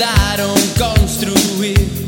mandaram construir.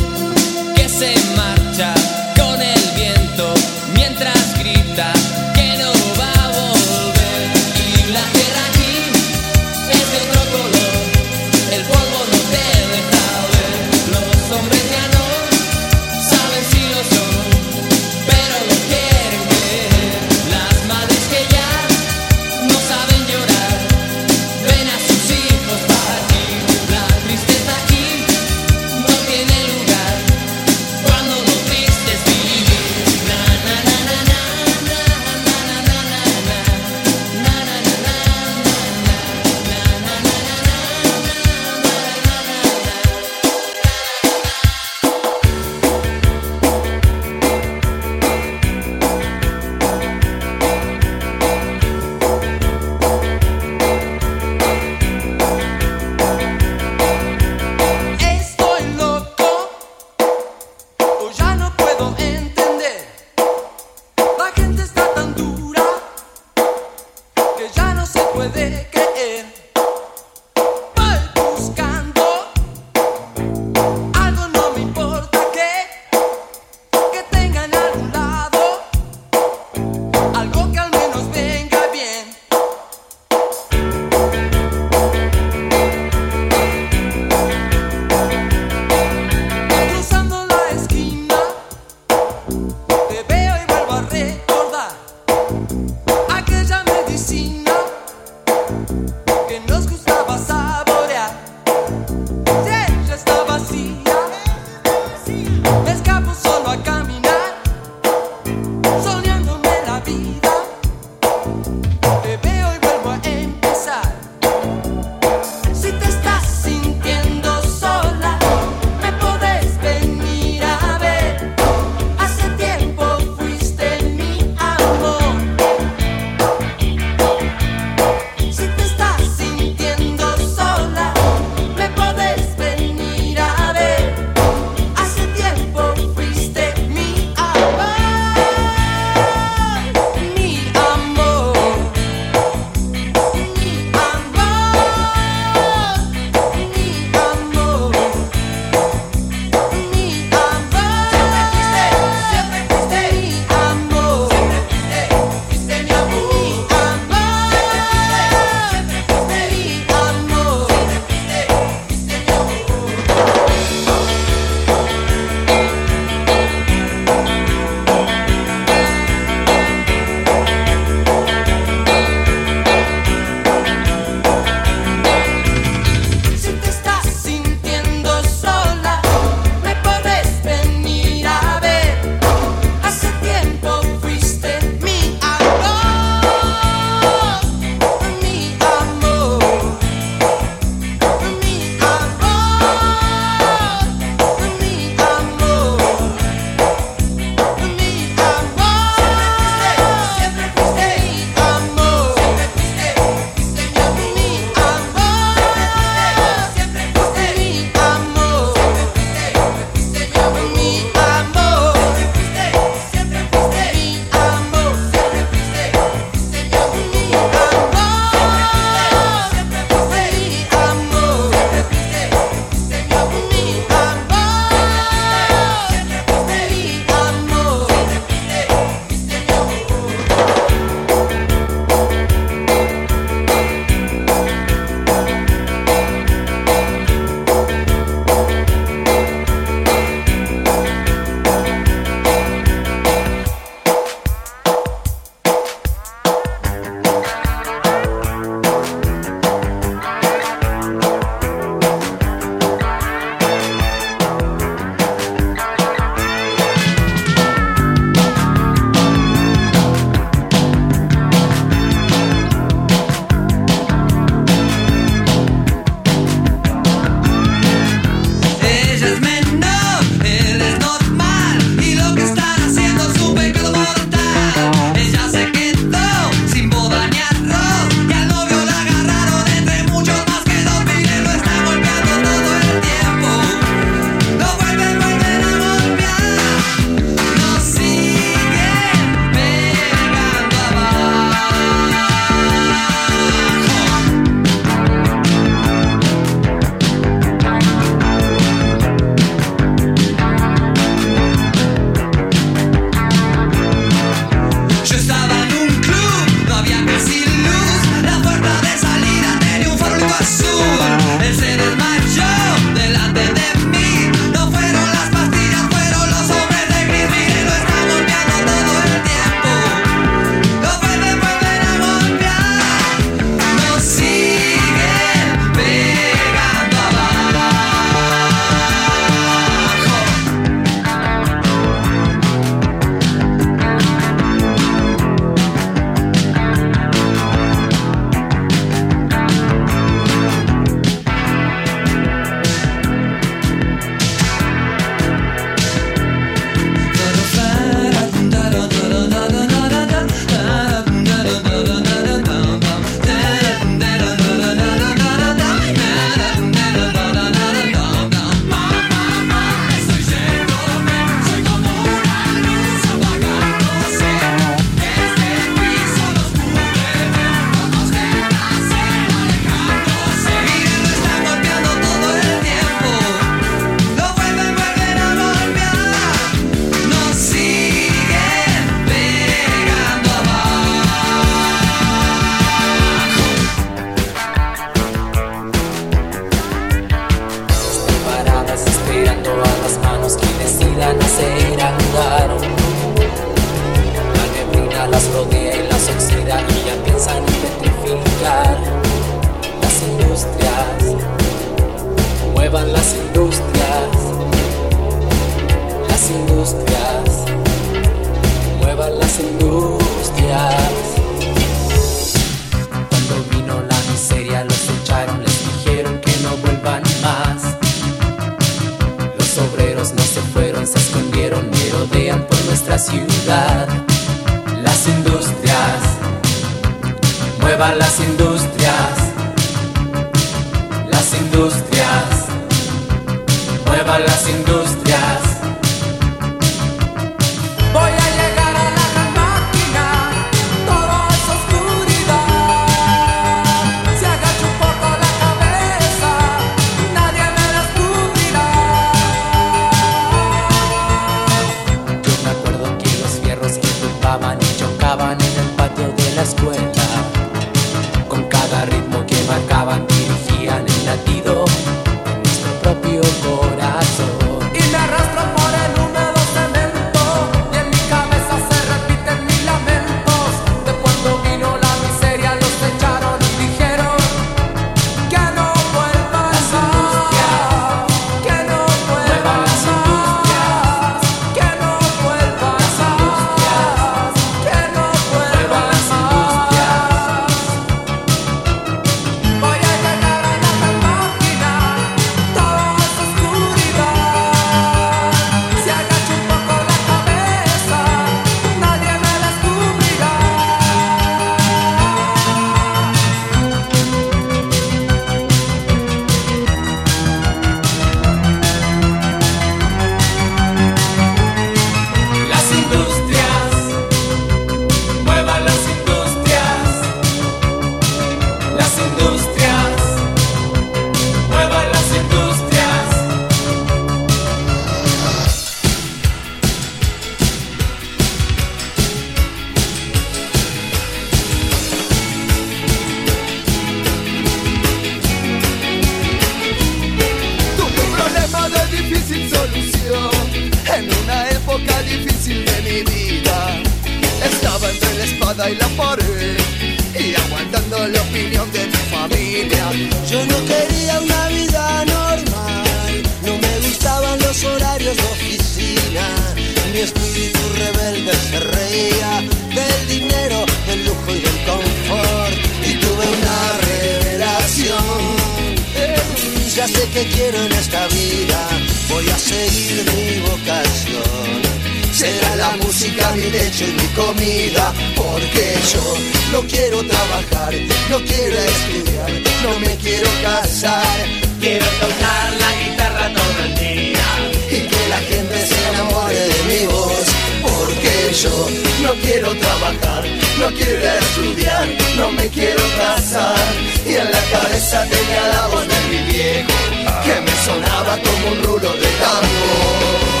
Será la música mi lecho y mi comida, porque yo no quiero trabajar, no quiero estudiar, no me quiero casar. Quiero tocar la guitarra todo el día. y que la gente se enamore de mi voz. Porque yo no quiero trabajar, no quiero estudiar, no me quiero casar. Y en la cabeza tenía la voz de mi viejo, que me sonaba como un rulo de tambor.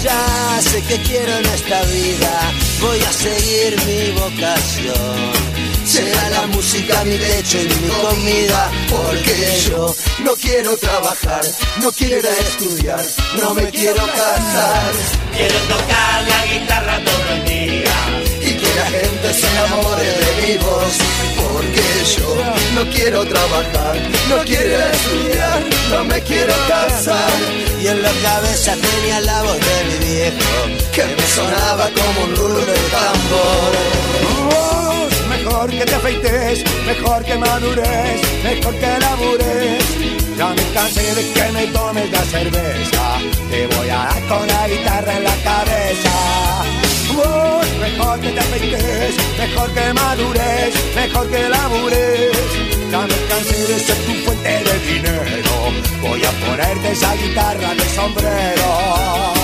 Ya sé que quiero en esta vida, voy a seguir mi vocación. Será la música mi lecho y mi comida, porque yo no quiero trabajar, no quiero estudiar, no me quiero casar. Quiero tocar la guitarra todo el día. y que la gente se enamore de mi voz. Porque yo no quiero trabajar, no quiero estudiar, no me quiero casar. En la cabeza tenía la voz de mi viejo. Que me sonaba como un rulo de tambor. Vos, mejor que te afeites, mejor que madures, mejor que labures. Ya me cansé de que me tomes la cerveza, te voy a dar con la guitarra en la cabeza. Vos, mejor que te afeites, mejor que madures, mejor que labures. Ya me cansé de ser tu fuente de dinero, voy a ponerte esa guitarra de sombrero.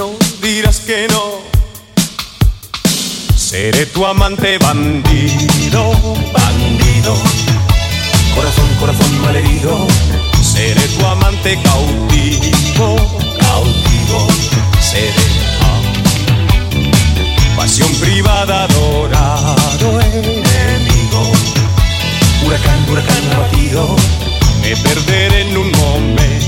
no dirás que no. Seré tu amante bandido, bandido. Corazón, corazón malherido. Seré tu amante cautivo, cautivo. Seré pasión privada, dorado enemigo. Huracán, huracán abatido. Me perderé en un momento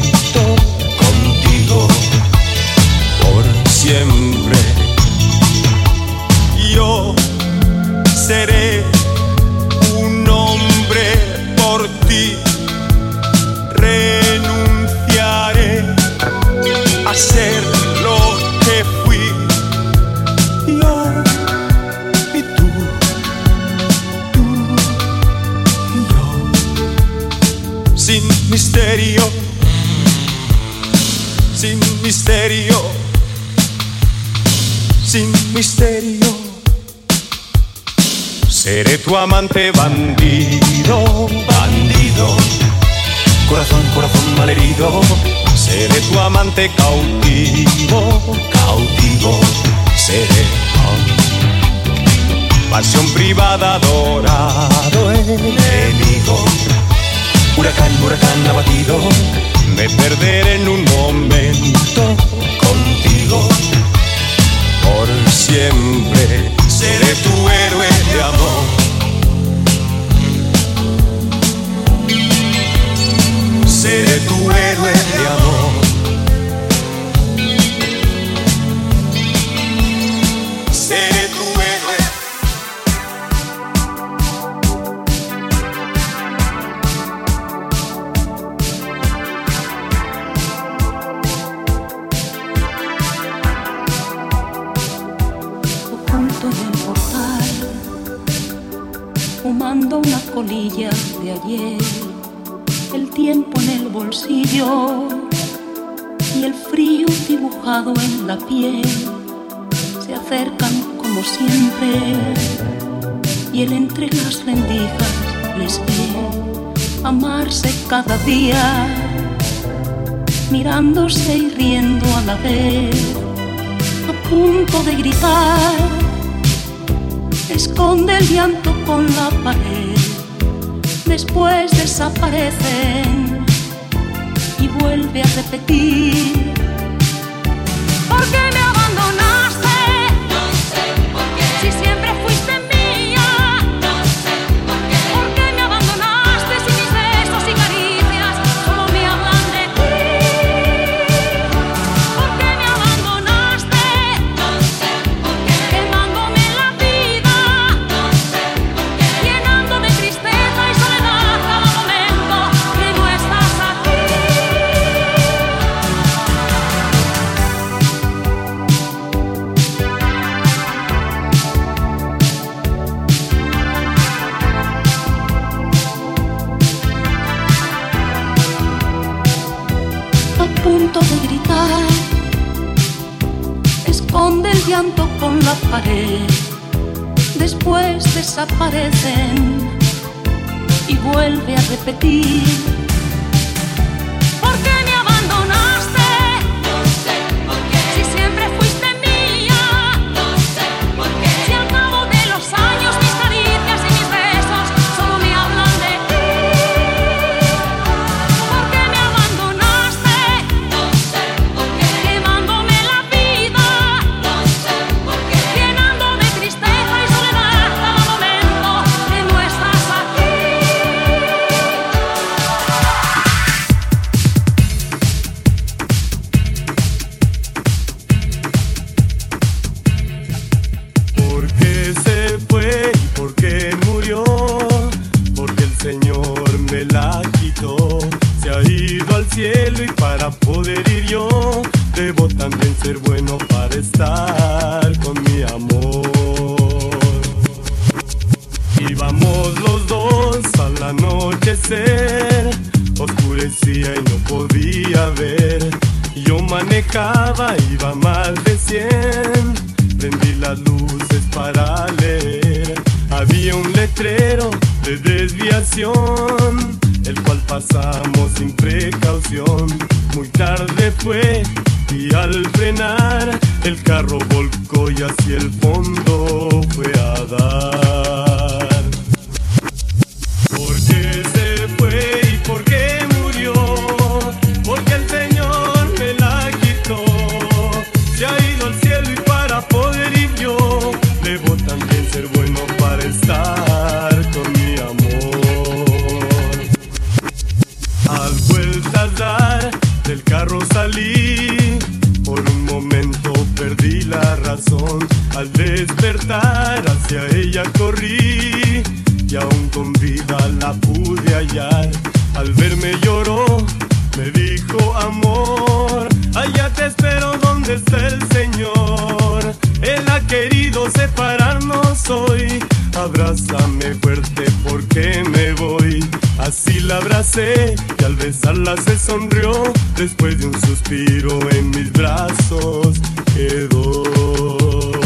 tu amante bandido, bandido. Corazón, corazón malherido, seré tu amante cautivo, cautivo, seré. Pasión privada, dorado enemigo. Huracán, huracán abatido, me perderé en un momento contigo. Por siempre seré tu héroe de amor. y riendo a la vez, a punto de gritar, esconde el llanto con la pared, después desaparecen y vuelve a repetir, porque me después desaparecen y vuelve a repetir. Pasamos sin precaución. Muy tarde fue y al frenar el carro volcó y hacia el fondo fue a dar. Al despertar hacia ella corrí y aún con vida la pude hallar. Al verme lloró, me dijo amor, allá te espero donde está el Señor. Él ha querido separarnos hoy. Abrázame fuerte porque me. Así la abracé y al besarla se sonrió. Después de un suspiro en mis brazos quedó.